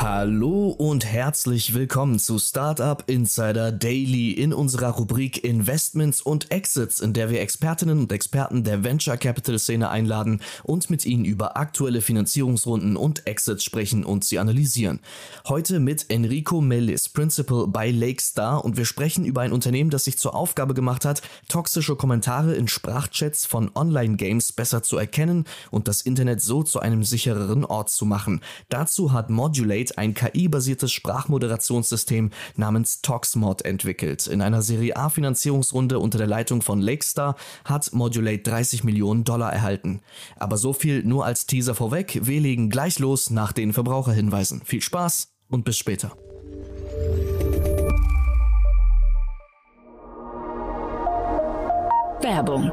Hallo und herzlich willkommen zu Startup Insider Daily in unserer Rubrik Investments und Exits, in der wir Expertinnen und Experten der Venture Capital Szene einladen und mit ihnen über aktuelle Finanzierungsrunden und Exits sprechen und sie analysieren. Heute mit Enrico Mellis, Principal bei Lakestar und wir sprechen über ein Unternehmen, das sich zur Aufgabe gemacht hat, toxische Kommentare in Sprachchats von Online-Games besser zu erkennen und das Internet so zu einem sichereren Ort zu machen. Dazu hat Modulate Update ein KI-basiertes Sprachmoderationssystem namens ToxMod entwickelt. In einer Serie A Finanzierungsrunde unter der Leitung von Lakestar hat Modulate 30 Millionen Dollar erhalten. Aber so viel nur als Teaser vorweg. Wir legen gleich los nach den Verbraucherhinweisen. Viel Spaß und bis später. Werbung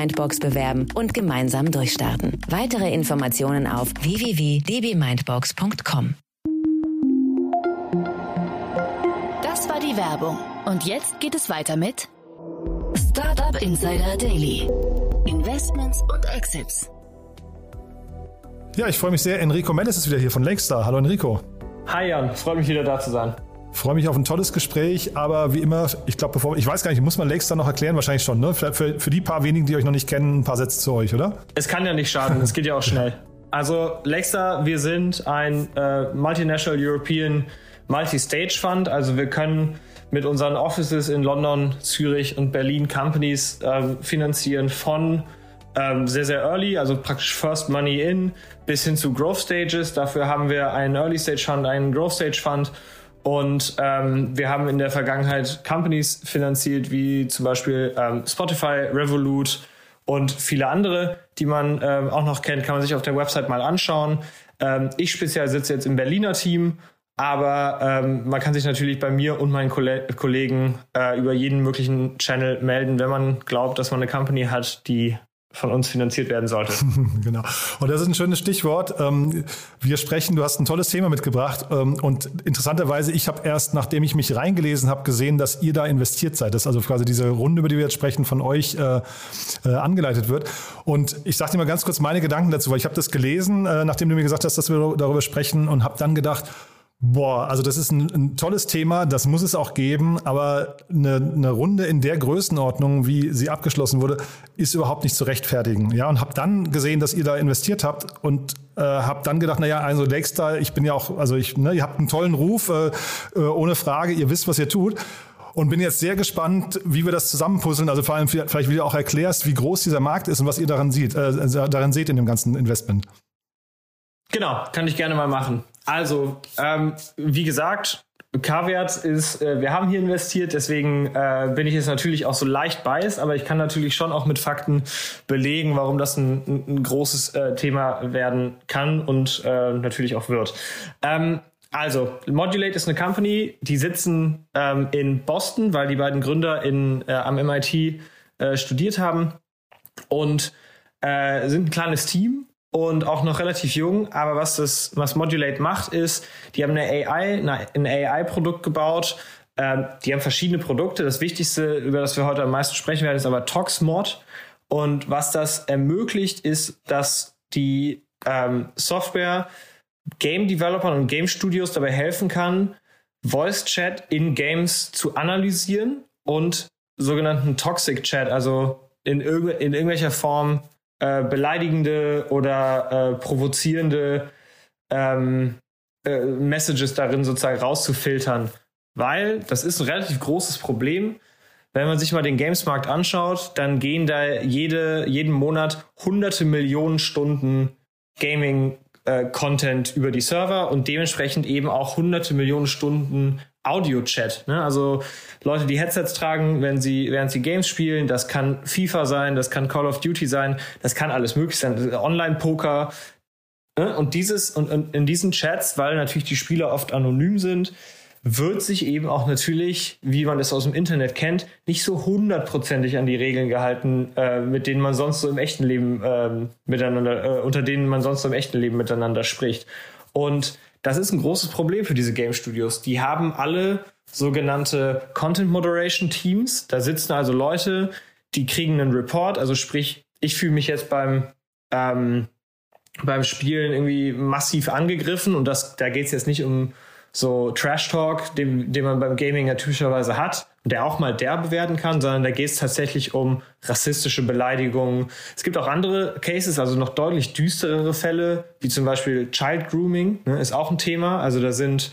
Mindbox bewerben und gemeinsam durchstarten. Weitere Informationen auf www.dbmindbox.com. Das war die Werbung. Und jetzt geht es weiter mit Startup Insider Daily. Investments und Exits. Ja, ich freue mich sehr. Enrico Mendes ist wieder hier von Lakestar. Hallo Enrico. Hi Jan, freut mich wieder da zu sein. Freue mich auf ein tolles Gespräch, aber wie immer, ich glaube, bevor ich weiß gar nicht, muss man Lakestar noch erklären, wahrscheinlich schon, ne? Für, für, für, die paar wenigen, die euch noch nicht kennen, ein paar Sätze zu euch, oder? Es kann ja nicht schaden, es geht ja auch schnell. Also Lakestar, wir sind ein äh, Multinational European Multi-Stage Fund, also wir können mit unseren Offices in London, Zürich und Berlin Companies äh, finanzieren von ähm, sehr, sehr early, also praktisch First Money in, bis hin zu Growth Stages. Dafür haben wir einen Early Stage Fund, einen Growth Stage Fund. Und ähm, wir haben in der Vergangenheit Companies finanziert, wie zum Beispiel ähm, Spotify, Revolut und viele andere, die man ähm, auch noch kennt, kann man sich auf der Website mal anschauen. Ähm, ich speziell sitze jetzt im Berliner Team, aber ähm, man kann sich natürlich bei mir und meinen Kollegen äh, über jeden möglichen Channel melden, wenn man glaubt, dass man eine Company hat, die von uns finanziert werden sollte. genau. Und das ist ein schönes Stichwort. Ähm, wir sprechen, du hast ein tolles Thema mitgebracht ähm, und interessanterweise, ich habe erst, nachdem ich mich reingelesen habe, gesehen, dass ihr da investiert seid. Das ist also quasi diese Runde, über die wir jetzt sprechen, von euch äh, äh, angeleitet wird. Und ich sage dir mal ganz kurz meine Gedanken dazu, weil ich habe das gelesen, äh, nachdem du mir gesagt hast, dass wir darüber sprechen und habe dann gedacht, Boah, also das ist ein, ein, tolles Thema, das muss es auch geben, aber eine, eine, Runde in der Größenordnung, wie sie abgeschlossen wurde, ist überhaupt nicht zu rechtfertigen. Ja, und habe dann gesehen, dass ihr da investiert habt und äh, habe dann gedacht, naja, also Lakestar, ich bin ja auch, also ich, ne, ihr habt einen tollen Ruf, äh, äh, ohne Frage, ihr wisst, was ihr tut. Und bin jetzt sehr gespannt, wie wir das zusammenpuzzeln. Also vor allem vielleicht, wie du auch erklärst, wie groß dieser Markt ist und was ihr daran sieht, äh, daran seht in dem ganzen Investment. Genau, kann ich gerne mal machen. Also, ähm, wie gesagt, K-Wert ist, äh, wir haben hier investiert, deswegen äh, bin ich jetzt natürlich auch so leicht biased, aber ich kann natürlich schon auch mit Fakten belegen, warum das ein, ein großes äh, Thema werden kann und äh, natürlich auch wird. Ähm, also, Modulate ist eine Company, die sitzen ähm, in Boston, weil die beiden Gründer in, äh, am MIT äh, studiert haben und sind ein kleines Team und auch noch relativ jung. Aber was das, was Modulate macht, ist, die haben eine AI, ein AI-Produkt gebaut. Ähm, die haben verschiedene Produkte. Das Wichtigste, über das wir heute am meisten sprechen werden, ist aber ToxMod. Und was das ermöglicht, ist, dass die ähm, Software Game Developern und Game Studios dabei helfen kann, Voice Chat in Games zu analysieren und sogenannten Toxic Chat, also in, irg in irgendwelcher Form äh, beleidigende oder äh, provozierende ähm, äh, Messages darin sozusagen rauszufiltern. Weil das ist ein relativ großes Problem. wenn man sich mal den Gamesmarkt anschaut, dann gehen da jede, jeden Monat hunderte Millionen Stunden Gaming äh, über die Server und dementsprechend eben auch hunderte Millionen Stunden Audio-Chat. Ne? Also Leute, die Headsets tragen, wenn sie, während sie Games spielen, das kann FIFA sein, das kann Call of Duty sein, das kann alles möglich sein, Online-Poker. Ne? Und dieses, und, und in diesen Chats, weil natürlich die Spieler oft anonym sind, wird sich eben auch natürlich, wie man es aus dem Internet kennt, nicht so hundertprozentig an die Regeln gehalten, äh, mit denen man sonst so im echten Leben äh, miteinander, äh, unter denen man sonst so im echten Leben miteinander spricht. Und das ist ein großes Problem für diese Game Studios. Die haben alle sogenannte Content Moderation Teams. Da sitzen also Leute, die kriegen einen Report, also sprich, ich fühle mich jetzt beim ähm, beim Spielen irgendwie massiv angegriffen und das, da geht es jetzt nicht um so Trash Talk, den, den man beim Gaming ja typischerweise hat, der auch mal derbe werden kann, sondern da geht es tatsächlich um rassistische Beleidigungen. Es gibt auch andere Cases, also noch deutlich düsterere Fälle, wie zum Beispiel Child Grooming, ne, ist auch ein Thema. Also da sind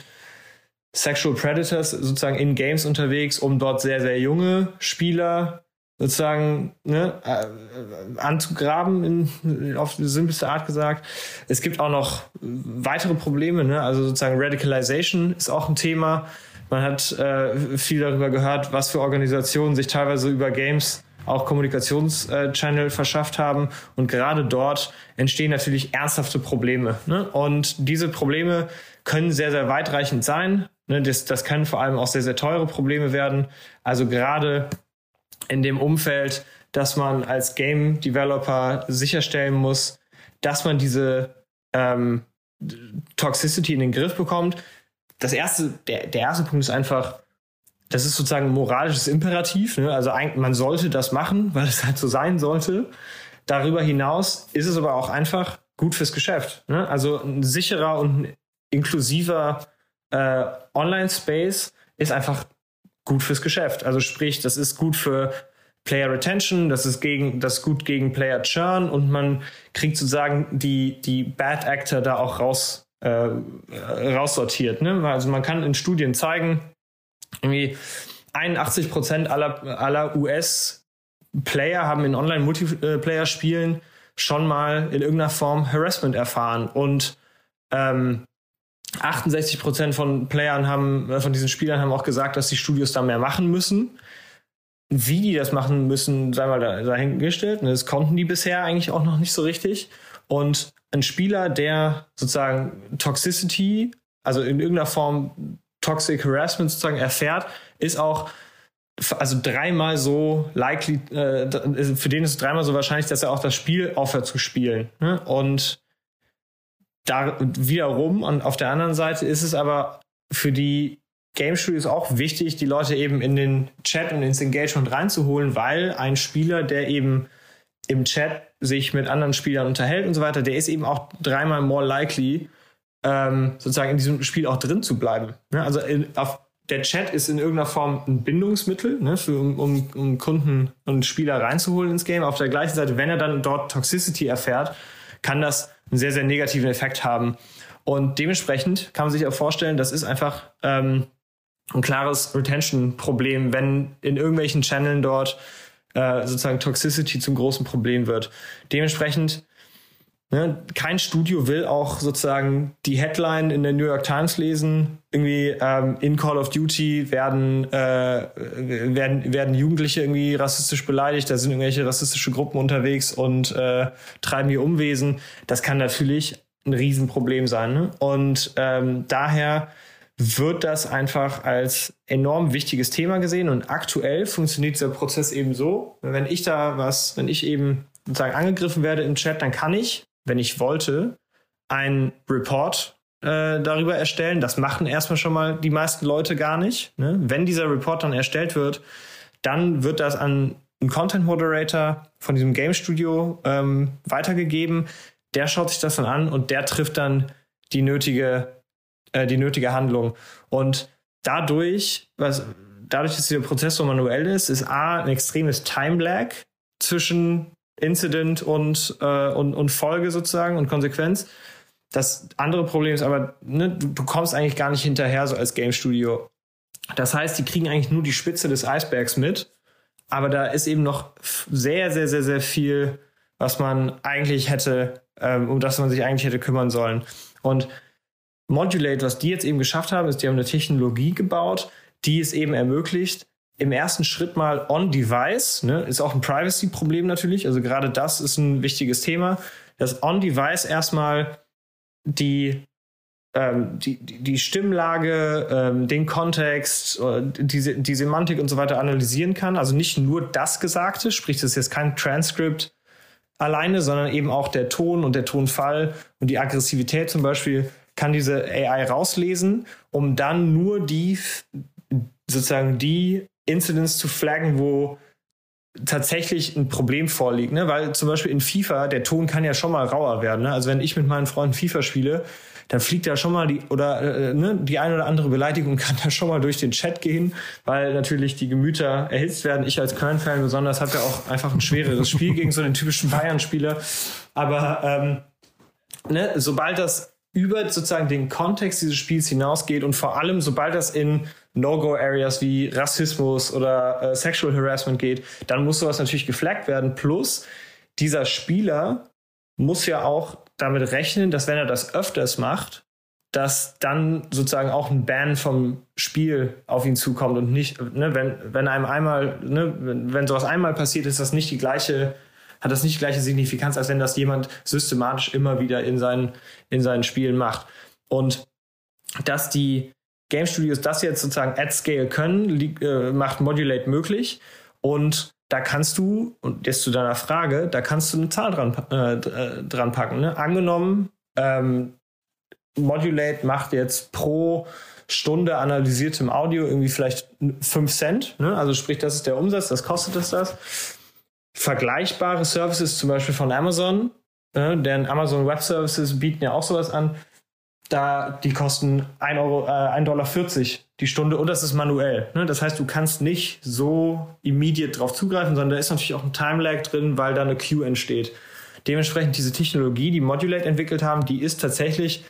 Sexual Predators sozusagen in Games unterwegs, um dort sehr, sehr junge Spieler sozusagen ne, äh, anzugraben, in, auf die simpelste Art gesagt. Es gibt auch noch weitere Probleme, ne? also sozusagen Radicalization ist auch ein Thema. Man hat äh, viel darüber gehört, was für Organisationen sich teilweise über Games auch Kommunikationschannel äh, verschafft haben. Und gerade dort entstehen natürlich ernsthafte Probleme. Ne? Und diese Probleme können sehr, sehr weitreichend sein. Ne? Das, das können vor allem auch sehr, sehr teure Probleme werden. Also gerade in dem Umfeld, dass man als Game Developer sicherstellen muss, dass man diese ähm, Toxicity in den Griff bekommt. Das erste, der, der erste Punkt ist einfach, das ist sozusagen ein moralisches Imperativ. Ne? Also eigentlich, man sollte das machen, weil es halt so sein sollte. Darüber hinaus ist es aber auch einfach gut fürs Geschäft. Ne? Also ein sicherer und inklusiver äh, Online-Space ist einfach gut fürs Geschäft. Also sprich, das ist gut für Player Retention, das ist gegen, das ist gut gegen Player Churn und man kriegt sozusagen die, die Bad Actor da auch raus, äh, raussortiert. Ne? Also man kann in Studien zeigen, irgendwie 81 Prozent aller, aller US-Player haben in Online-Multiplayer-Spielen schon mal in irgendeiner Form Harassment erfahren und ähm, 68 Prozent von Playern haben, äh, von diesen Spielern haben auch gesagt, dass die Studios da mehr machen müssen. Wie die das machen müssen, sei mal dahingestellt. Das konnten die bisher eigentlich auch noch nicht so richtig. Und ein Spieler, der sozusagen Toxicity, also in irgendeiner Form Toxic Harassment sozusagen erfährt, ist auch also dreimal so likely, äh, für den ist es dreimal so wahrscheinlich, dass er auch das Spiel aufhört zu spielen. Ne? Und da wiederum, und auf der anderen Seite ist es aber für die Game Studios auch wichtig, die Leute eben in den Chat und ins Engagement reinzuholen, weil ein Spieler, der eben im Chat sich mit anderen Spielern unterhält und so weiter, der ist eben auch dreimal more likely, ähm, sozusagen in diesem Spiel auch drin zu bleiben. Ne? Also in, auf, der Chat ist in irgendeiner Form ein Bindungsmittel, ne, für, um, um, um Kunden und Spieler reinzuholen ins Game. Auf der gleichen Seite, wenn er dann dort Toxicity erfährt, kann das einen sehr, sehr negativen Effekt haben. Und dementsprechend kann man sich auch vorstellen, das ist einfach ähm, ein klares Retention-Problem, wenn in irgendwelchen Channeln dort äh, sozusagen Toxicity zum großen Problem wird. Dementsprechend Ne, kein Studio will auch sozusagen die Headline in der New York Times lesen. Irgendwie ähm, in Call of Duty werden, äh, werden, werden Jugendliche irgendwie rassistisch beleidigt, da sind irgendwelche rassistische Gruppen unterwegs und äh, treiben hier Umwesen. Das kann natürlich ein Riesenproblem sein. Ne? Und ähm, daher wird das einfach als enorm wichtiges Thema gesehen. Und aktuell funktioniert dieser Prozess eben so, wenn ich da was, wenn ich eben sozusagen angegriffen werde im Chat, dann kann ich wenn ich wollte, einen Report äh, darüber erstellen. Das machen erstmal schon mal die meisten Leute gar nicht. Ne? Wenn dieser Report dann erstellt wird, dann wird das an einen Content Moderator von diesem Game Studio ähm, weitergegeben. Der schaut sich das dann an und der trifft dann die nötige, äh, die nötige Handlung. Und dadurch, was, dadurch, dass dieser Prozess so manuell ist, ist A, ein extremes Time Lag zwischen Incident und, äh, und, und Folge sozusagen und Konsequenz. Das andere Problem ist aber, ne, du, du kommst eigentlich gar nicht hinterher so als Game Studio. Das heißt, die kriegen eigentlich nur die Spitze des Eisbergs mit aber da ist eben noch sehr, sehr, sehr, sehr viel, was man eigentlich hätte, ähm, um das man sich eigentlich hätte kümmern sollen. Und Modulate, was die jetzt eben geschafft haben, ist, die haben eine Technologie gebaut, die es eben ermöglicht, im ersten Schritt mal on-device, ne, ist auch ein Privacy-Problem natürlich, also gerade das ist ein wichtiges Thema, dass on-device erstmal die, ähm, die, die Stimmlage, ähm, den Kontext, äh, die, die Semantik und so weiter analysieren kann. Also nicht nur das Gesagte, sprich, das ist jetzt kein Transcript alleine, sondern eben auch der Ton und der Tonfall und die Aggressivität zum Beispiel kann diese AI rauslesen, um dann nur die sozusagen die Incidents zu flaggen, wo tatsächlich ein Problem vorliegt, ne? Weil zum Beispiel in FIFA der Ton kann ja schon mal rauer werden. Ne? Also wenn ich mit meinen Freunden FIFA spiele, dann fliegt da schon mal die oder äh, ne, die eine oder andere Beleidigung kann da schon mal durch den Chat gehen, weil natürlich die Gemüter erhitzt werden. Ich als Köln-Fan besonders habe ja auch einfach ein schwereres Spiel gegen so den typischen Bayern-Spieler. Aber ähm, ne, sobald das über sozusagen den Kontext dieses Spiels hinausgeht und vor allem, sobald das in No-Go-Areas wie Rassismus oder äh, Sexual Harassment geht, dann muss sowas natürlich geflaggt werden. Plus, dieser Spieler muss ja auch damit rechnen, dass wenn er das öfters macht, dass dann sozusagen auch ein Ban vom Spiel auf ihn zukommt und nicht, ne, wenn, wenn einem einmal, ne, wenn, wenn sowas einmal passiert, ist das nicht die gleiche hat das nicht die gleiche Signifikanz, als wenn das jemand systematisch immer wieder in seinen, in seinen Spielen macht. Und dass die Game Studios das jetzt sozusagen at scale können, äh, macht Modulate möglich. Und da kannst du, und jetzt zu deiner Frage, da kannst du eine Zahl dran, äh, äh dran packen. Ne? Angenommen, ähm, Modulate macht jetzt pro Stunde analysiertem Audio irgendwie vielleicht 5 Cent. Ne? Also sprich, das ist der Umsatz, das kostet es das vergleichbare Services, zum Beispiel von Amazon, äh, denn Amazon Web Services bieten ja auch sowas an. Da die kosten 1,40 Euro, äh, 1,40 Dollar die Stunde und das ist manuell. Ne? Das heißt, du kannst nicht so immediate drauf zugreifen, sondern da ist natürlich auch ein Time-Lag drin, weil da eine Queue entsteht. Dementsprechend diese Technologie, die Modulate entwickelt haben, die ist tatsächlich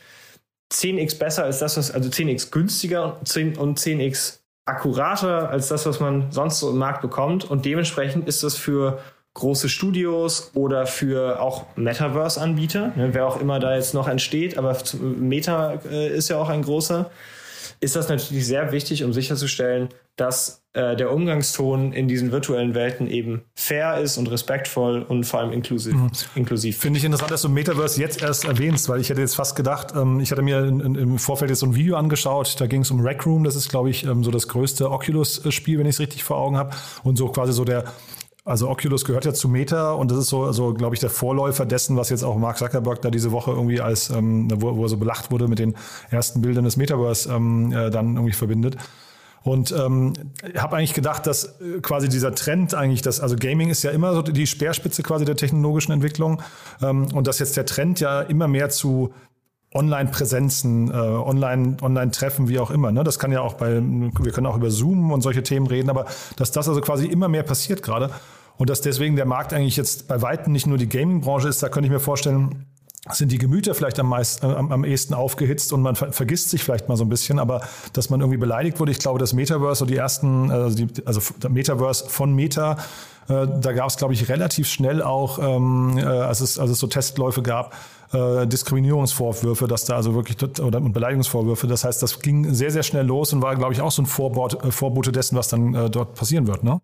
10x besser als das, was, also 10x günstiger und 10x akkurater als das, was man sonst so im Markt bekommt. Und dementsprechend ist das für große Studios oder für auch Metaverse-Anbieter, ne, wer auch immer da jetzt noch entsteht, aber Meta äh, ist ja auch ein großer, ist das natürlich sehr wichtig, um sicherzustellen, dass äh, der Umgangston in diesen virtuellen Welten eben fair ist und respektvoll und vor allem inklusiv. Mhm. inklusiv. Finde ich interessant, dass du Metaverse jetzt erst erwähnst, weil ich hätte jetzt fast gedacht, ähm, ich hatte mir in, in, im Vorfeld jetzt so ein Video angeschaut, da ging es um Rec Room, das ist, glaube ich, ähm, so das größte Oculus-Spiel, wenn ich es richtig vor Augen habe. Und so quasi so der also Oculus gehört ja zu Meta und das ist so, also, glaube ich, der Vorläufer dessen, was jetzt auch Mark Zuckerberg da diese Woche irgendwie als, ähm, wo, wo er so belacht wurde mit den ersten Bildern des Metaverse ähm, äh, dann irgendwie verbindet. Und ähm, habe eigentlich gedacht, dass äh, quasi dieser Trend eigentlich, dass also Gaming ist ja immer so die Speerspitze quasi der technologischen Entwicklung ähm, und dass jetzt der Trend ja immer mehr zu Online-Präsenzen, äh, Online, Online-Treffen, wie auch immer. Ne? Das kann ja auch bei, wir können auch über Zoom und solche Themen reden, aber dass das also quasi immer mehr passiert gerade und dass deswegen der Markt eigentlich jetzt bei Weitem nicht nur die Gaming-Branche ist, da könnte ich mir vorstellen, sind die Gemüter vielleicht am, meisten, äh, am, am ehesten aufgehitzt und man ver vergisst sich vielleicht mal so ein bisschen, aber dass man irgendwie beleidigt wurde, ich glaube, das Metaverse, so die ersten, also, die, also Metaverse von Meta, äh, da gab es, glaube ich, relativ schnell auch, ähm, äh, als, es, als es so Testläufe gab, äh, Diskriminierungsvorwürfe, dass da also wirklich oder Beleidigungsvorwürfe. Das heißt, das ging sehr, sehr schnell los und war, glaube ich, auch so ein Vorbot, äh, Vorbote dessen, was dann äh, dort passieren wird, ne?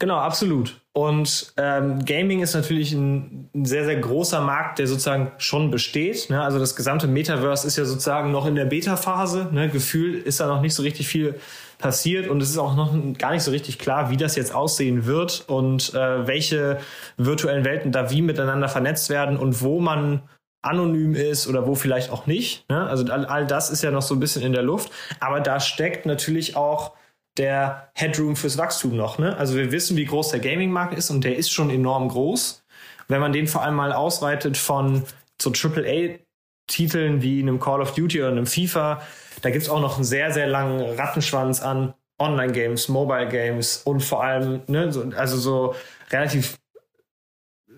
Genau, absolut. Und ähm, Gaming ist natürlich ein, ein, sehr, sehr großer Markt, der sozusagen schon besteht. Ne? Also das gesamte Metaverse ist ja sozusagen noch in der Beta-Phase. Ne? Gefühl ist da noch nicht so richtig viel passiert und es ist auch noch gar nicht so richtig klar, wie das jetzt aussehen wird und äh, welche virtuellen Welten da wie miteinander vernetzt werden und wo man anonym ist oder wo vielleicht auch nicht. Ne? Also all, all das ist ja noch so ein bisschen in der Luft. Aber da steckt natürlich auch der Headroom fürs Wachstum noch. Ne? Also wir wissen, wie groß der Gaming-Markt ist und der ist schon enorm groß. Wenn man den vor allem mal ausweitet von so AAA-Titeln wie einem Call of Duty oder einem FIFA, da gibt es auch noch einen sehr, sehr langen Rattenschwanz an Online-Games, Mobile-Games und vor allem, ne, so, also so relativ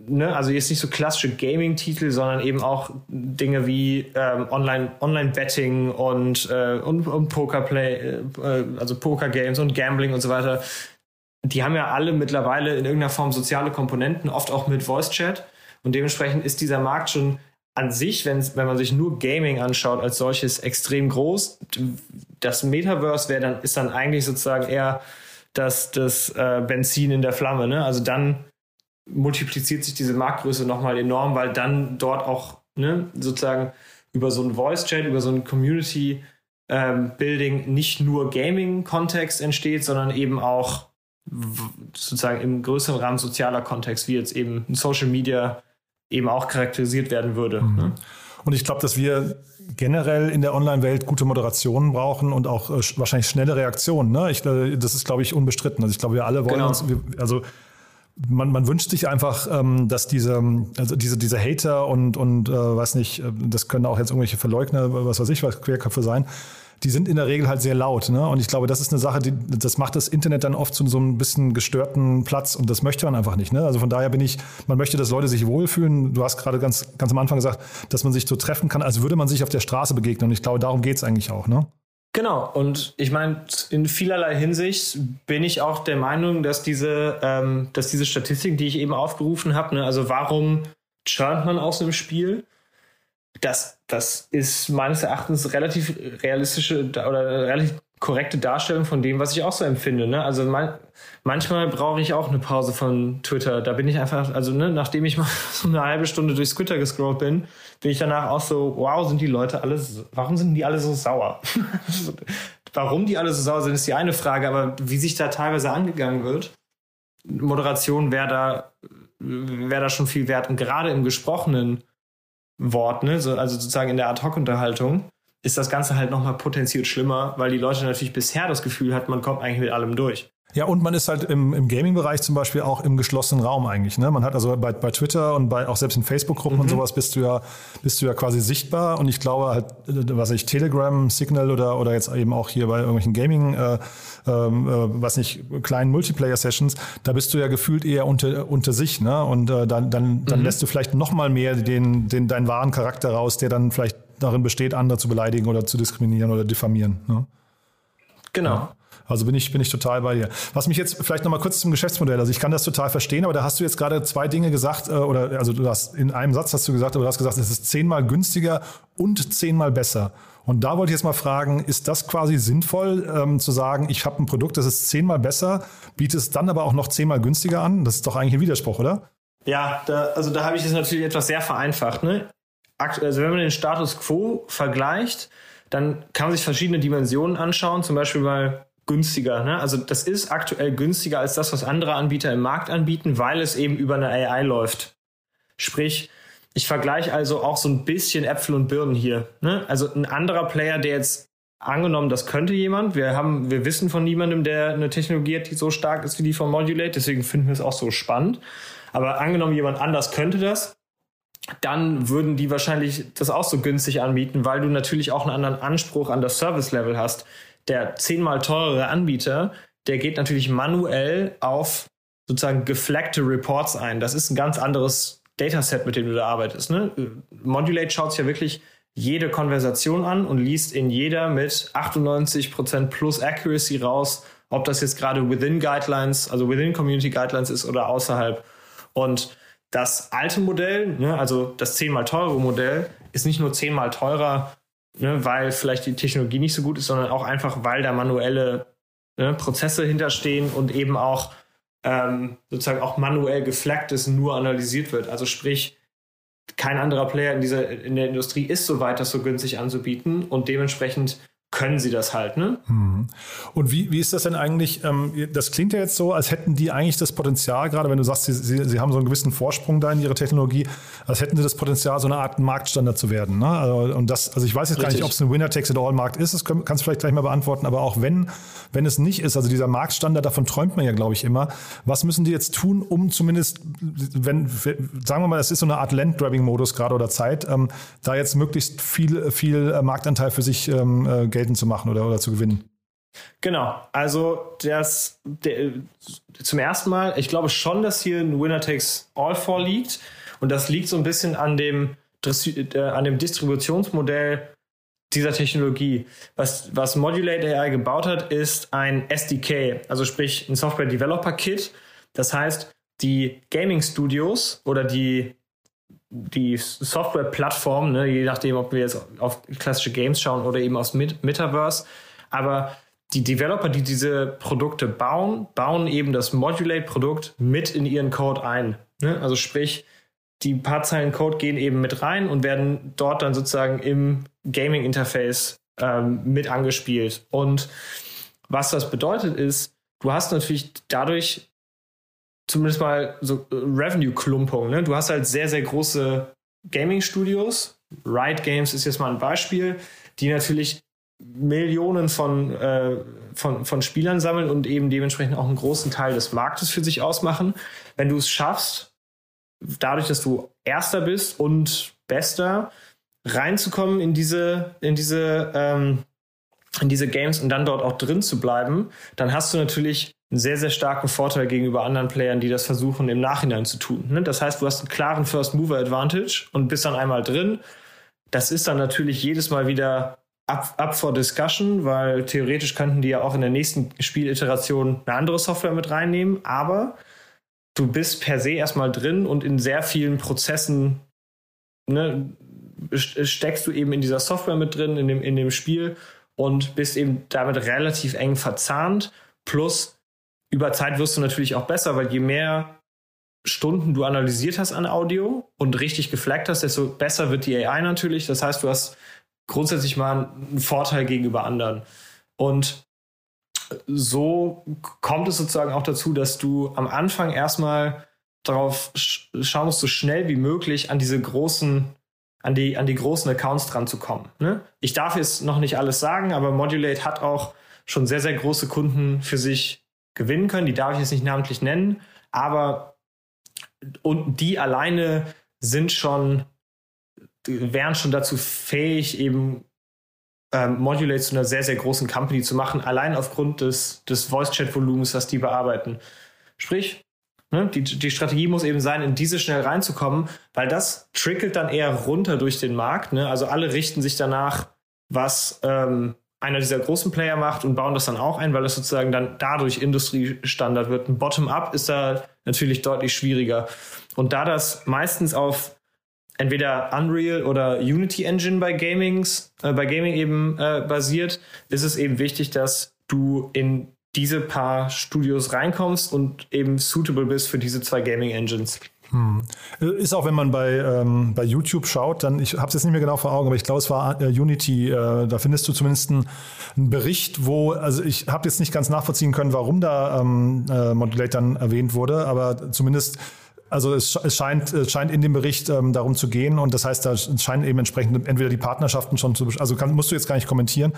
ne, also jetzt nicht so klassische Gaming-Titel, sondern eben auch Dinge wie ähm, Online, Online-Betting und, äh, und, und Pokerplay, äh, also Poker-Games und Gambling und so weiter. die haben ja alle mittlerweile in irgendeiner Form soziale Komponenten, oft auch mit Voice Chat. Und dementsprechend ist dieser Markt schon an sich, wenn, wenn man sich nur Gaming anschaut, als solches extrem groß. Das Metaverse wäre dann, ist dann eigentlich sozusagen eher das, das äh, Benzin in der Flamme. Ne? Also dann multipliziert sich diese Marktgröße nochmal enorm, weil dann dort auch ne, sozusagen über so ein Voice-Chat, über so ein Community ähm, Building nicht nur Gaming-Kontext entsteht, sondern eben auch sozusagen im größeren Rahmen sozialer Kontext, wie jetzt eben Social Media eben auch charakterisiert werden würde. Mhm. Ne? Und ich glaube, dass wir generell in der Online-Welt gute Moderationen brauchen und auch äh, wahrscheinlich schnelle Reaktionen. Ne? Ich, äh, das ist, glaube ich, unbestritten. Also ich glaube, wir alle wollen genau. uns, wir, also man, man wünscht sich einfach, ähm, dass diese, also diese, diese Hater und, und äh, weiß nicht, äh, das können auch jetzt irgendwelche Verleugner, was weiß ich, was Querköpfe sein, die sind in der Regel halt sehr laut. Ne? Und ich glaube, das ist eine Sache, die, das macht das Internet dann oft zu so ein bisschen gestörten Platz und das möchte man einfach nicht. Ne? Also von daher bin ich, man möchte, dass Leute sich wohlfühlen. Du hast gerade ganz, ganz am Anfang gesagt, dass man sich so treffen kann, als würde man sich auf der Straße begegnen. Und ich glaube, darum geht's eigentlich auch. Ne? Genau, und ich meine, in vielerlei Hinsicht bin ich auch der Meinung, dass diese, ähm, dass diese Statistiken, die ich eben aufgerufen habe, ne, also warum churnt man aus einem Spiel, das, das ist meines Erachtens relativ realistische oder relativ korrekte Darstellung von dem, was ich auch so empfinde. Ne? Also man, manchmal brauche ich auch eine Pause von Twitter. Da bin ich einfach, also ne, nachdem ich mal so eine halbe Stunde durch Twitter gescrollt bin, bin ich danach auch so, wow, sind die Leute alle, warum sind die alle so sauer? warum die alle so sauer sind, ist die eine Frage, aber wie sich da teilweise angegangen wird, Moderation wäre da, wäre da schon viel wert. Und gerade im gesprochenen Wort, ne, so, also sozusagen in der Ad-Hoc-Unterhaltung, ist das Ganze halt nochmal potenziert schlimmer, weil die Leute natürlich bisher das Gefühl hat, man kommt eigentlich mit allem durch. Ja, und man ist halt im, im Gaming-Bereich zum Beispiel auch im geschlossenen Raum eigentlich. Ne? Man hat also bei, bei Twitter und bei auch selbst in Facebook-Gruppen mhm. und sowas bist du ja bist du ja quasi sichtbar. Und ich glaube halt, was ich Telegram, Signal oder oder jetzt eben auch hier bei irgendwelchen Gaming, äh, ähm, äh, was nicht kleinen Multiplayer-Sessions, da bist du ja gefühlt eher unter unter sich. Ne? Und äh, dann dann dann mhm. lässt du vielleicht noch mal mehr den den deinen wahren Charakter raus, der dann vielleicht darin besteht, andere zu beleidigen oder zu diskriminieren oder diffamieren. Ne? Genau. Ja. Also bin ich, bin ich total bei dir. Was mich jetzt vielleicht nochmal kurz zum Geschäftsmodell, also ich kann das total verstehen, aber da hast du jetzt gerade zwei Dinge gesagt, äh, oder also du hast in einem Satz hast du gesagt, aber du hast gesagt, es ist zehnmal günstiger und zehnmal besser. Und da wollte ich jetzt mal fragen, ist das quasi sinnvoll ähm, zu sagen, ich habe ein Produkt, das ist zehnmal besser, biete es dann aber auch noch zehnmal günstiger an? Das ist doch eigentlich ein Widerspruch, oder? Ja, da, also da habe ich es natürlich etwas sehr vereinfacht. Ne? Also wenn man den Status quo vergleicht, dann kann man sich verschiedene Dimensionen anschauen, zum Beispiel mal günstiger. Ne? Also das ist aktuell günstiger als das, was andere Anbieter im Markt anbieten, weil es eben über eine AI läuft. Sprich, ich vergleiche also auch so ein bisschen Äpfel und Birnen hier. Ne? Also ein anderer Player, der jetzt angenommen, das könnte jemand. Wir haben, wir wissen von niemandem, der eine Technologie hat, die so stark ist wie die von Modulate. Deswegen finden wir es auch so spannend. Aber angenommen, jemand anders könnte das, dann würden die wahrscheinlich das auch so günstig anbieten, weil du natürlich auch einen anderen Anspruch an das Service Level hast der zehnmal teurere Anbieter, der geht natürlich manuell auf sozusagen geflaggte Reports ein. Das ist ein ganz anderes Dataset, mit dem du da arbeitest. Ne? Modulate schaut sich ja wirklich jede Konversation an und liest in jeder mit 98% plus Accuracy raus, ob das jetzt gerade within Guidelines, also within Community Guidelines ist oder außerhalb. Und das alte Modell, ne, also das zehnmal teure Modell, ist nicht nur zehnmal teurer, ne, weil vielleicht die Technologie nicht so gut ist, sondern auch einfach, weil da manuelle ne, Prozesse hinterstehen und eben auch ähm, sozusagen auch manuell geflaggtes nur analysiert wird. Also sprich, kein anderer Player in dieser in der Industrie ist so weit, das so günstig anzubieten und dementsprechend können sie das halt, ne? Mhm. Und wie, wie ist das denn eigentlich? Ähm, das klingt ja jetzt so, als hätten die eigentlich das Potenzial, gerade wenn du sagst, sie, sie, sie haben so einen gewissen Vorsprung da in ihrer Technologie, als hätten sie das Potenzial, so eine Art Marktstandard zu werden. Ne? Also, und das, also ich weiß jetzt Richtig. gar nicht, ob es ein Winner-Takes-it-all-Markt ist, das kannst du vielleicht gleich mal beantworten, aber auch wenn, wenn es nicht ist, also dieser Marktstandard, davon träumt man ja, glaube ich, immer. Was müssen die jetzt tun, um zumindest, wenn, sagen wir mal, das ist so eine Art Land-Grabbing-Modus gerade oder Zeit, ähm, da jetzt möglichst viel, viel Marktanteil für sich ähm, äh, geltend zu machen oder, oder zu gewinnen. Genau, also das der, zum ersten Mal, ich glaube schon, dass hier ein Winner Takes All vorliegt und das liegt so ein bisschen an dem, äh, an dem Distributionsmodell dieser Technologie. Was, was Modulate AI gebaut hat, ist ein SDK, also sprich ein Software Developer Kit. Das heißt, die Gaming Studios oder die, die Software-Plattform, ne, je nachdem, ob wir jetzt auf klassische Games schauen oder eben aus Metaverse, aber die Developer, die diese Produkte bauen, bauen eben das Modulate-Produkt mit in ihren Code ein. Ne? Also sprich, die paar Zeilen Code gehen eben mit rein und werden dort dann sozusagen im Gaming-Interface ähm, mit angespielt. Und was das bedeutet ist, du hast natürlich dadurch zumindest mal so äh, Revenue-Klumpung. Ne? Du hast halt sehr, sehr große Gaming-Studios. Riot Games ist jetzt mal ein Beispiel, die natürlich Millionen von, äh, von, von Spielern sammeln und eben dementsprechend auch einen großen Teil des Marktes für sich ausmachen. Wenn du es schaffst, dadurch, dass du Erster bist und Bester, reinzukommen in diese, in diese, ähm, in diese Games und dann dort auch drin zu bleiben, dann hast du natürlich einen sehr, sehr starken Vorteil gegenüber anderen Playern, die das versuchen im Nachhinein zu tun. Ne? Das heißt, du hast einen klaren First Mover Advantage und bist dann einmal drin. Das ist dann natürlich jedes Mal wieder up, up for discussion, weil theoretisch könnten die ja auch in der nächsten Spieliteration eine andere Software mit reinnehmen, aber du bist per se erstmal drin und in sehr vielen Prozessen ne, steckst du eben in dieser Software mit drin, in dem, in dem Spiel und bist eben damit relativ eng verzahnt. Plus über Zeit wirst du natürlich auch besser, weil je mehr Stunden du analysiert hast an Audio und richtig geflaggt hast, desto besser wird die AI natürlich. Das heißt, du hast grundsätzlich mal einen Vorteil gegenüber anderen. Und so kommt es sozusagen auch dazu, dass du am Anfang erstmal darauf schauen musst, so schnell wie möglich an diese großen, an die, an die großen Accounts dran zu kommen. Ne? Ich darf jetzt noch nicht alles sagen, aber Modulate hat auch schon sehr, sehr große Kunden für sich gewinnen können. Die darf ich jetzt nicht namentlich nennen, aber und die alleine sind schon wären schon dazu fähig, eben ähm, Modulate zu einer sehr, sehr großen Company zu machen, allein aufgrund des, des Voice-Chat-Volumens, das die bearbeiten. Sprich, ne, die, die Strategie muss eben sein, in diese schnell reinzukommen, weil das trickelt dann eher runter durch den Markt. Ne? Also alle richten sich danach, was ähm, einer dieser großen Player macht und bauen das dann auch ein, weil das sozusagen dann dadurch Industriestandard wird. Ein Bottom-up ist da natürlich deutlich schwieriger. Und da das meistens auf entweder Unreal oder Unity Engine bei Gamings, äh, bei Gaming eben äh, basiert, ist es eben wichtig, dass du in diese paar Studios reinkommst und eben suitable bist für diese zwei Gaming Engines. Hm. Ist auch, wenn man bei, ähm, bei YouTube schaut, dann, ich habe es jetzt nicht mehr genau vor Augen, aber ich glaube, es war äh, Unity, äh, da findest du zumindest einen, einen Bericht, wo, also ich habe jetzt nicht ganz nachvollziehen können, warum da ähm, äh, Modulate dann erwähnt wurde, aber zumindest also es, es, scheint, es scheint in dem Bericht ähm, darum zu gehen und das heißt, da scheinen eben entsprechend entweder die Partnerschaften schon zu, also kann, musst du jetzt gar nicht kommentieren.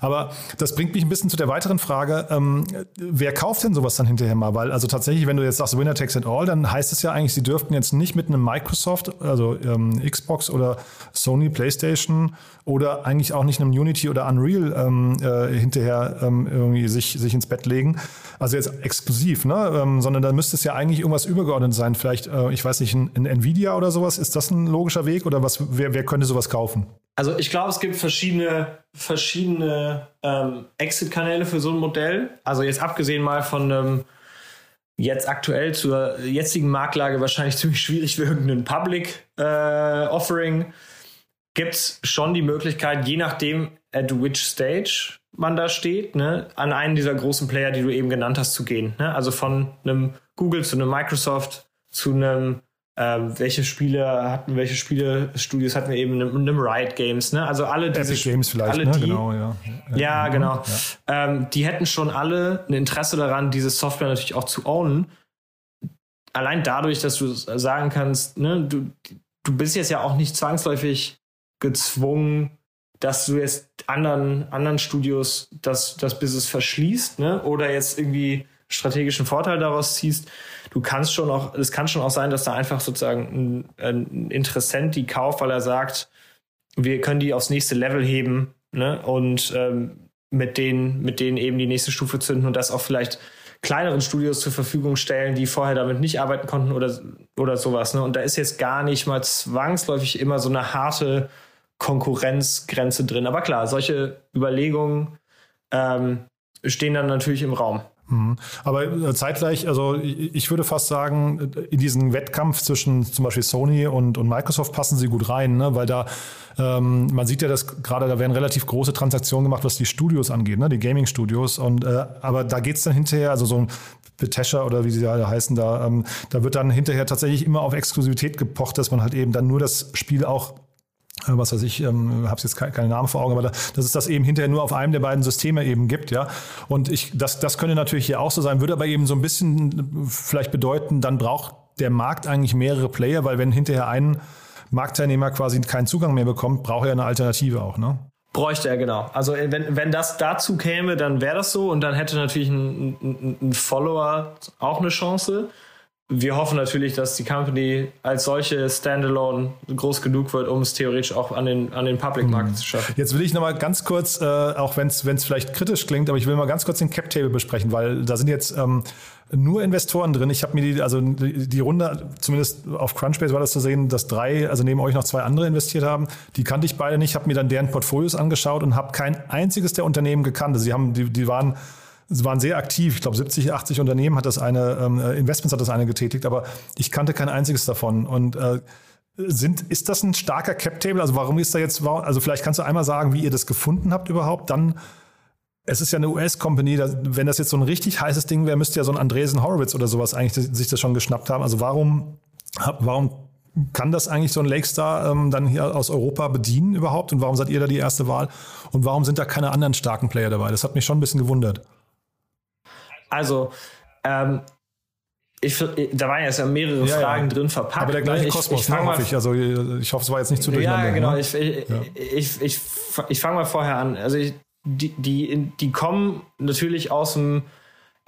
Aber das bringt mich ein bisschen zu der weiteren Frage, ähm, wer kauft denn sowas dann hinterher mal? Weil also tatsächlich, wenn du jetzt sagst Winner takes it all, dann heißt es ja eigentlich, sie dürften jetzt nicht mit einem Microsoft, also ähm, Xbox oder Sony, PlayStation oder eigentlich auch nicht einem Unity oder Unreal ähm, äh, hinterher ähm, irgendwie sich, sich ins Bett legen. Also jetzt exklusiv, ne? Ähm, sondern da müsste es ja eigentlich irgendwas übergeordnet sein. Vielleicht, äh, ich weiß nicht, ein, ein, Nvidia oder sowas. Ist das ein logischer Weg oder was, wer, wer könnte sowas kaufen? Also ich glaube, es gibt verschiedene, verschiedene ähm, Exit-Kanäle für so ein Modell. Also jetzt abgesehen mal von einem jetzt aktuell zur jetzigen Marktlage wahrscheinlich ziemlich schwierig wirkenden Public äh, Offering gibt es schon die Möglichkeit, je nachdem, at which stage man da steht, ne, an einen dieser großen Player, die du eben genannt hast, zu gehen. Ne? Also von einem Google zu einem Microsoft zu einem ähm, welche Spiele hatten, welche Spielestudios hatten wir eben, einem, Riot Games, ne? Also alle diese Epic Games vielleicht, alle ne? die, genau, ja. Ja, ja genau. Ja. Ähm, die hätten schon alle ein Interesse daran, diese Software natürlich auch zu ownen. Allein dadurch, dass du sagen kannst, ne, du, du bist jetzt ja auch nicht zwangsläufig gezwungen, dass du jetzt anderen, anderen Studios das, das Business verschließt, ne? Oder jetzt irgendwie strategischen Vorteil daraus ziehst. Du kannst schon auch, es kann schon auch sein, dass da einfach sozusagen ein, ein Interessent die kauft, weil er sagt, wir können die aufs nächste Level heben, ne? Und ähm, mit denen, mit denen eben die nächste Stufe zünden und das auch vielleicht kleineren Studios zur Verfügung stellen, die vorher damit nicht arbeiten konnten oder, oder sowas. Ne? Und da ist jetzt gar nicht mal zwangsläufig immer so eine harte Konkurrenzgrenze drin. Aber klar, solche Überlegungen ähm, stehen dann natürlich im Raum. Mhm. Aber äh, zeitgleich, also ich würde fast sagen, in diesen Wettkampf zwischen zum Beispiel Sony und, und Microsoft passen sie gut rein, ne? weil da, ähm, man sieht ja, dass gerade da werden relativ große Transaktionen gemacht, was die Studios angeht, ne? die Gaming-Studios. Und äh, aber da geht's dann hinterher, also so ein Bethesda oder wie sie alle heißen, da, ähm, da wird dann hinterher tatsächlich immer auf Exklusivität gepocht, dass man halt eben dann nur das Spiel auch äh, was weiß ich, ähm, habe jetzt keine, keine Namen vor Augen, aber da, dass es das eben hinterher nur auf einem der beiden Systeme eben gibt, ja. Und ich, das, das könnte natürlich hier auch so sein, würde aber eben so ein bisschen vielleicht bedeuten, dann braucht der Markt eigentlich mehrere Player, weil wenn hinterher ein Marktteilnehmer quasi keinen Zugang mehr bekommt, braucht er eine Alternative auch, ne? Bräuchte er, genau. Also äh, wenn, wenn das dazu käme, dann wäre das so und dann hätte natürlich ein, ein, ein Follower auch eine Chance wir hoffen natürlich, dass die Company als solche Standalone groß genug wird, um es theoretisch auch an den, an den Public-Markt mhm. zu schaffen. Jetzt will ich nochmal ganz kurz, äh, auch wenn es vielleicht kritisch klingt, aber ich will mal ganz kurz den Cap-Table besprechen, weil da sind jetzt ähm, nur Investoren drin. Ich habe mir die, also die, die Runde, zumindest auf Crunchbase war das zu sehen, dass drei, also neben euch noch zwei andere investiert haben. Die kannte ich beide nicht, habe mir dann deren Portfolios angeschaut und habe kein einziges der Unternehmen gekannt. Also sie haben, die, die waren Sie waren sehr aktiv. Ich glaube, 70, 80 Unternehmen hat das eine, ähm, äh, Investments hat das eine getätigt, aber ich kannte kein einziges davon. Und äh, sind, ist das ein starker Cap-Table? Also warum ist da jetzt, also vielleicht kannst du einmal sagen, wie ihr das gefunden habt überhaupt? Dann, es ist ja eine US-Company, wenn das jetzt so ein richtig heißes Ding wäre, müsste ja so ein Andresen Horowitz oder sowas eigentlich sich das schon geschnappt haben. Also warum, warum kann das eigentlich so ein Lakestar ähm, dann hier aus Europa bedienen überhaupt? Und warum seid ihr da die erste Wahl? Und warum sind da keine anderen starken Player dabei? Das hat mich schon ein bisschen gewundert. Also, ähm, ich, da waren jetzt ja mehrere ja, Fragen ja. drin verpackt. Aber der gleiche ich, Kosmos, ich, ich hoffe ich. Also ich hoffe, es war jetzt nicht zu durcheinander. Ja, genau. Ne? Ich, ich, ja. ich, ich, ich fange mal vorher an. Also die, die, die kommen natürlich aus dem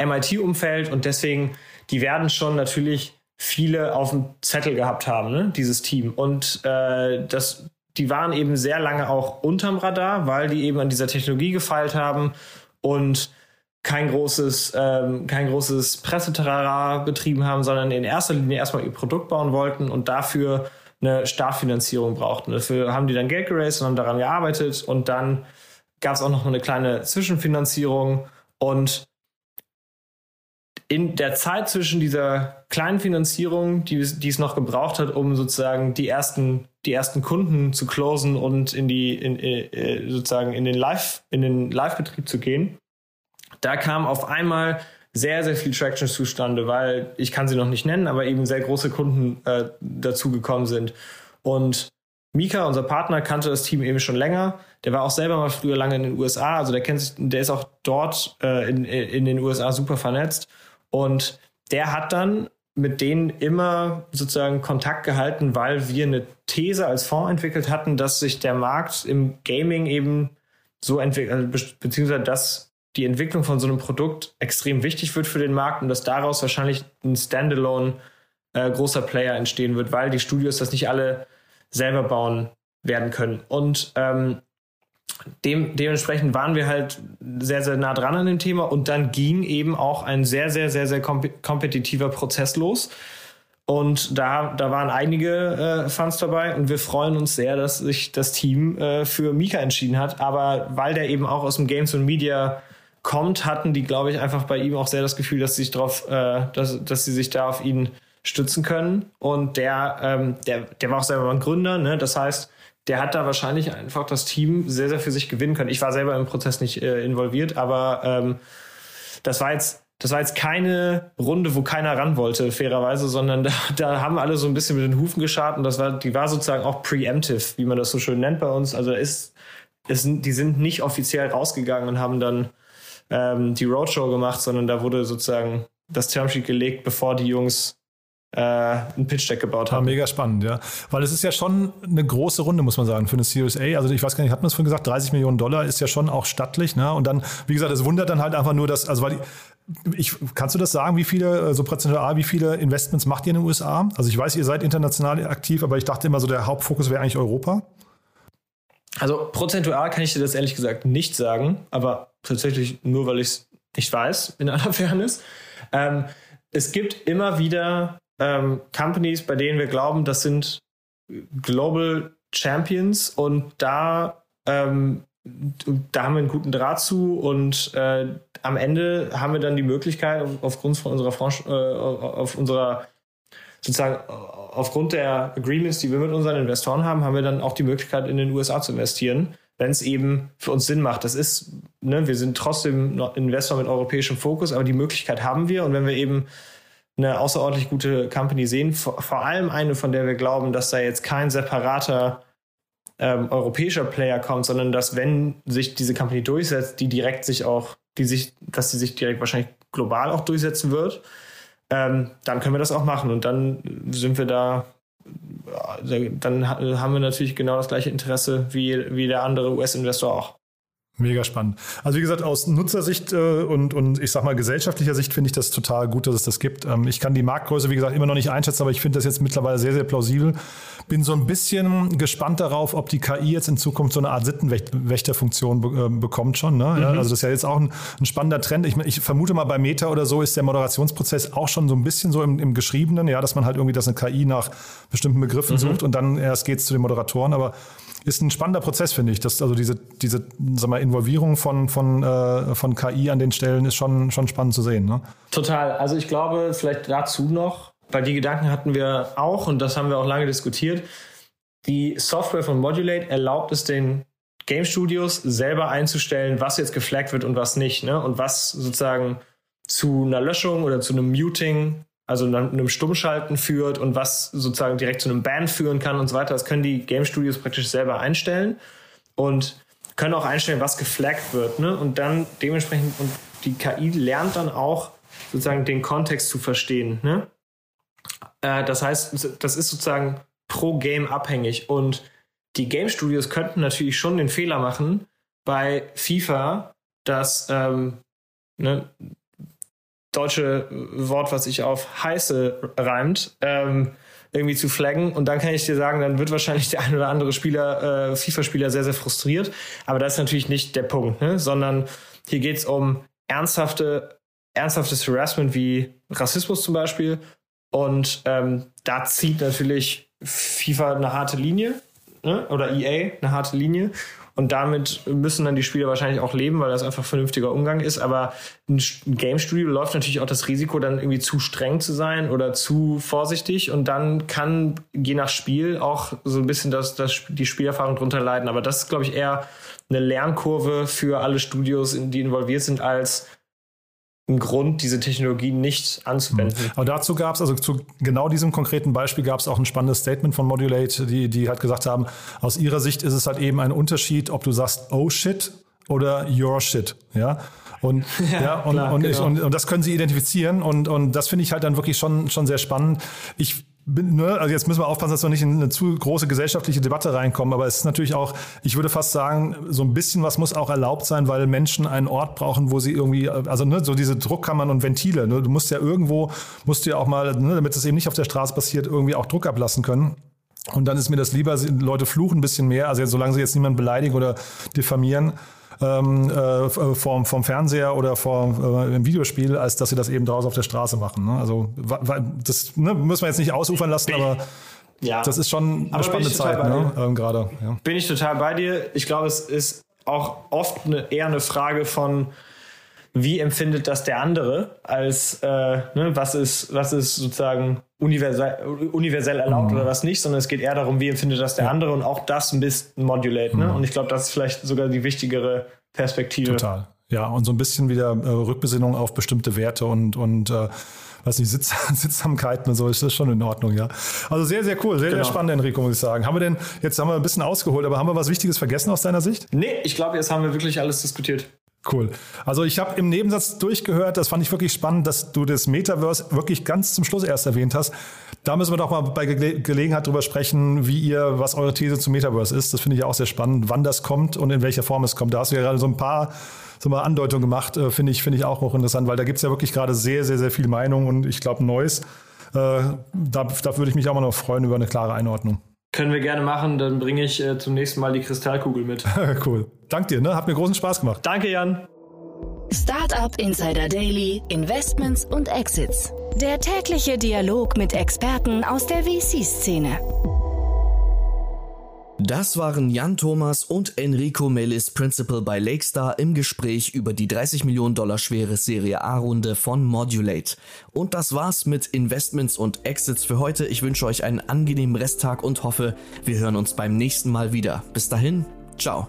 MIT-Umfeld und deswegen, die werden schon natürlich viele auf dem Zettel gehabt haben, ne? dieses Team. Und äh, das, die waren eben sehr lange auch unterm Radar, weil die eben an dieser Technologie gefeilt haben und kein großes, ähm, kein großes Presseterrara betrieben haben, sondern in erster Linie erstmal ihr Produkt bauen wollten und dafür eine Startfinanzierung brauchten. Dafür haben die dann Geld geraced und haben daran gearbeitet und dann gab es auch noch eine kleine Zwischenfinanzierung und in der Zeit zwischen dieser kleinen Finanzierung, die, die es noch gebraucht hat, um sozusagen die ersten, die ersten Kunden zu closen und in die, in, in, äh, sozusagen in den Live, in den Live-Betrieb zu gehen, da kam auf einmal sehr, sehr viel Traction zustande, weil ich kann sie noch nicht nennen, aber eben sehr große Kunden äh, dazugekommen sind. Und Mika, unser Partner, kannte das Team eben schon länger. Der war auch selber mal früher lange in den USA, also der kennt sich, der ist auch dort äh, in, in den USA super vernetzt. Und der hat dann mit denen immer sozusagen Kontakt gehalten, weil wir eine These als Fonds entwickelt hatten, dass sich der Markt im Gaming eben so entwickelt, also beziehungsweise dass die Entwicklung von so einem Produkt extrem wichtig wird für den Markt und dass daraus wahrscheinlich ein Standalone äh, großer Player entstehen wird, weil die Studios das nicht alle selber bauen werden können. Und ähm, dem, dementsprechend waren wir halt sehr, sehr nah dran an dem Thema und dann ging eben auch ein sehr, sehr, sehr, sehr kompetitiver Prozess los. Und da, da waren einige äh, Fans dabei und wir freuen uns sehr, dass sich das Team äh, für Mika entschieden hat. Aber weil der eben auch aus dem Games und Media kommt, hatten die, glaube ich, einfach bei ihm auch sehr das Gefühl, dass sie sich drauf, äh, dass, dass sie sich da auf ihn stützen können. Und der, ähm, der, der war auch selber ein Gründer, ne? Das heißt, der hat da wahrscheinlich einfach das Team sehr, sehr für sich gewinnen können. Ich war selber im Prozess nicht äh, involviert, aber ähm, das war jetzt, das war jetzt keine Runde, wo keiner ran wollte, fairerweise, sondern da, da haben alle so ein bisschen mit den Hufen geschart und das war, die war sozusagen auch preemptive, wie man das so schön nennt bei uns. Also ist, ist, die sind nicht offiziell rausgegangen und haben dann ähm, die Roadshow gemacht, sondern da wurde sozusagen das Termsheet gelegt, bevor die Jungs äh, ein Pitch-Deck gebaut haben. Ja, mega spannend, ja. Weil es ist ja schon eine große Runde, muss man sagen, für eine Series A. Also ich weiß gar nicht, hat man es vorhin gesagt, 30 Millionen Dollar ist ja schon auch stattlich. Ne? Und dann, wie gesagt, es wundert dann halt einfach nur, dass, also weil ich, kannst du das sagen, wie viele, so prozentual, wie viele Investments macht ihr in den USA? Also ich weiß, ihr seid international aktiv, aber ich dachte immer so, der Hauptfokus wäre eigentlich Europa. Also prozentual kann ich dir das ehrlich gesagt nicht sagen, aber tatsächlich nur, weil ich es nicht weiß, in aller Fairness. Ähm, es gibt immer wieder ähm, Companies, bei denen wir glauben, das sind Global Champions und da, ähm, da haben wir einen guten Draht zu und äh, am Ende haben wir dann die Möglichkeit, aufgrund von unserer, Franch äh, auf unserer sozusagen aufgrund der Agreements, die wir mit unseren Investoren haben, haben wir dann auch die Möglichkeit, in den USA zu investieren, wenn es eben für uns Sinn macht. Das ist, ne, wir sind trotzdem Investor mit europäischem Fokus, aber die Möglichkeit haben wir und wenn wir eben eine außerordentlich gute Company sehen, vor, vor allem eine, von der wir glauben, dass da jetzt kein separater ähm, europäischer Player kommt, sondern dass wenn sich diese Company durchsetzt, die direkt sich auch, die sich, dass sie sich direkt wahrscheinlich global auch durchsetzen wird, ähm, dann können wir das auch machen und dann sind wir da, dann haben wir natürlich genau das gleiche Interesse wie, wie der andere US-Investor auch. Mega spannend. Also wie gesagt, aus Nutzersicht äh, und, und ich sag mal gesellschaftlicher Sicht finde ich das total gut, dass es das gibt. Ähm, ich kann die Marktgröße, wie gesagt, immer noch nicht einschätzen, aber ich finde das jetzt mittlerweile sehr, sehr plausibel. Bin so ein bisschen gespannt darauf, ob die KI jetzt in Zukunft so eine Art Sittenwächterfunktion be äh, bekommt schon. Ne? Mhm. Ja, also das ist ja jetzt auch ein, ein spannender Trend. Ich, ich, vermute mal, bei Meta oder so ist der Moderationsprozess auch schon so ein bisschen so im, im Geschriebenen, ja, dass man halt irgendwie, dass eine KI nach bestimmten Begriffen mhm. sucht und dann erst geht es zu den Moderatoren. Aber ist ein spannender Prozess, finde ich. Das, also diese, diese sag mal, Involvierung von, von, äh, von KI an den Stellen ist schon, schon spannend zu sehen. Ne? Total. Also ich glaube, vielleicht dazu noch, weil die Gedanken hatten wir auch und das haben wir auch lange diskutiert. Die Software von Modulate erlaubt es den Game Studios selber einzustellen, was jetzt geflaggt wird und was nicht. Ne? Und was sozusagen zu einer Löschung oder zu einem Muting also einem Stummschalten führt und was sozusagen direkt zu einem Ban führen kann und so weiter. Das können die Game Studios praktisch selber einstellen und können auch einstellen, was geflaggt wird. Ne? Und dann dementsprechend, und die KI lernt dann auch sozusagen den Kontext zu verstehen. Ne? Äh, das heißt, das ist sozusagen pro Game abhängig. Und die Game Studios könnten natürlich schon den Fehler machen, bei FIFA, dass ähm, ne, deutsche Wort, was sich auf heiße reimt, ähm, irgendwie zu flaggen. Und dann kann ich dir sagen, dann wird wahrscheinlich der ein oder andere Spieler, äh, FIFA-Spieler sehr, sehr frustriert. Aber das ist natürlich nicht der Punkt, ne? sondern hier geht es um ernsthafte, ernsthaftes Harassment wie Rassismus zum Beispiel. Und ähm, da zieht natürlich FIFA eine harte Linie ne? oder EA eine harte Linie. Und damit müssen dann die Spieler wahrscheinlich auch leben, weil das einfach vernünftiger Umgang ist. Aber ein Game Studio läuft natürlich auch das Risiko, dann irgendwie zu streng zu sein oder zu vorsichtig. Und dann kann je nach Spiel auch so ein bisschen das, das, die Spielerfahrung drunter leiden. Aber das ist, glaube ich, eher eine Lernkurve für alle Studios, die involviert sind, als ein Grund, diese Technologie nicht anzuwenden. Mhm. Aber dazu gab es, also zu genau diesem konkreten Beispiel gab es auch ein spannendes Statement von Modulate, die, die halt gesagt haben, aus ihrer Sicht ist es halt eben ein Unterschied, ob du sagst, oh shit oder your shit, ja. Und, ja, ja und, klar, und, genau. ich, und, und, das können sie identifizieren und, und das finde ich halt dann wirklich schon, schon sehr spannend. Ich ne, also jetzt müssen wir aufpassen, dass wir nicht in eine zu große gesellschaftliche Debatte reinkommen, aber es ist natürlich auch, ich würde fast sagen, so ein bisschen was muss auch erlaubt sein, weil Menschen einen Ort brauchen, wo sie irgendwie, also ne, so diese Druckkammern und Ventile, ne, du musst ja irgendwo, musst du ja auch mal, ne, damit es eben nicht auf der Straße passiert, irgendwie auch Druck ablassen können. Und dann ist mir das lieber, Leute fluchen ein bisschen mehr, also solange sie jetzt niemanden beleidigen oder diffamieren, ähm, äh, vom, vom Fernseher oder vor äh, im Videospiel, als dass sie das eben draußen auf der Straße machen. Ne? Also das ne, müssen wir jetzt nicht ausufern lassen, aber ja. das ist schon eine aber spannende Zeit ne? ähm, gerade. Ja. Bin ich total bei dir. Ich glaube, es ist auch oft eine, eher eine Frage von wie empfindet das der andere, als äh, ne, was ist, was ist sozusagen universell, universell erlaubt mhm. oder was nicht, sondern es geht eher darum, wie empfindet das der ja. andere und auch das ein bisschen modulate. Ne? Mhm. Und ich glaube, das ist vielleicht sogar die wichtigere Perspektive. Total. Ja, und so ein bisschen wieder äh, Rückbesinnung auf bestimmte Werte und, und äh, was nicht, Sitz, Sitzsamkeiten und so, ist das schon in Ordnung, ja. Also sehr, sehr cool, sehr, genau. sehr spannend, Enrico, muss ich sagen. Haben wir denn, jetzt haben wir ein bisschen ausgeholt, aber haben wir was Wichtiges vergessen aus deiner Sicht? Nee, ich glaube, jetzt haben wir wirklich alles diskutiert. Cool. Also ich habe im Nebensatz durchgehört, das fand ich wirklich spannend, dass du das Metaverse wirklich ganz zum Schluss erst erwähnt hast. Da müssen wir doch mal bei Ge Gelegenheit drüber sprechen, wie ihr, was eure These zum Metaverse ist. Das finde ich auch sehr spannend, wann das kommt und in welcher Form es kommt. Da hast du ja gerade so ein paar so mal Andeutungen gemacht, äh, finde ich, finde ich auch hochinteressant, weil da gibt es ja wirklich gerade sehr, sehr, sehr viel Meinung und ich glaube Neues. Äh, da, da würde ich mich auch mal noch freuen über eine klare Einordnung. Können wir gerne machen, dann bringe ich äh, zum nächsten Mal die Kristallkugel mit. cool. Dank dir, ne? Hat mir großen Spaß gemacht. Danke, Jan. Startup Insider Daily, Investments und Exits. Der tägliche Dialog mit Experten aus der VC-Szene. Das waren Jan Thomas und Enrico Melis, Principal bei Lakestar, im Gespräch über die 30 Millionen Dollar schwere Serie A-Runde von Modulate. Und das war's mit Investments und Exits für heute. Ich wünsche euch einen angenehmen Resttag und hoffe, wir hören uns beim nächsten Mal wieder. Bis dahin, ciao.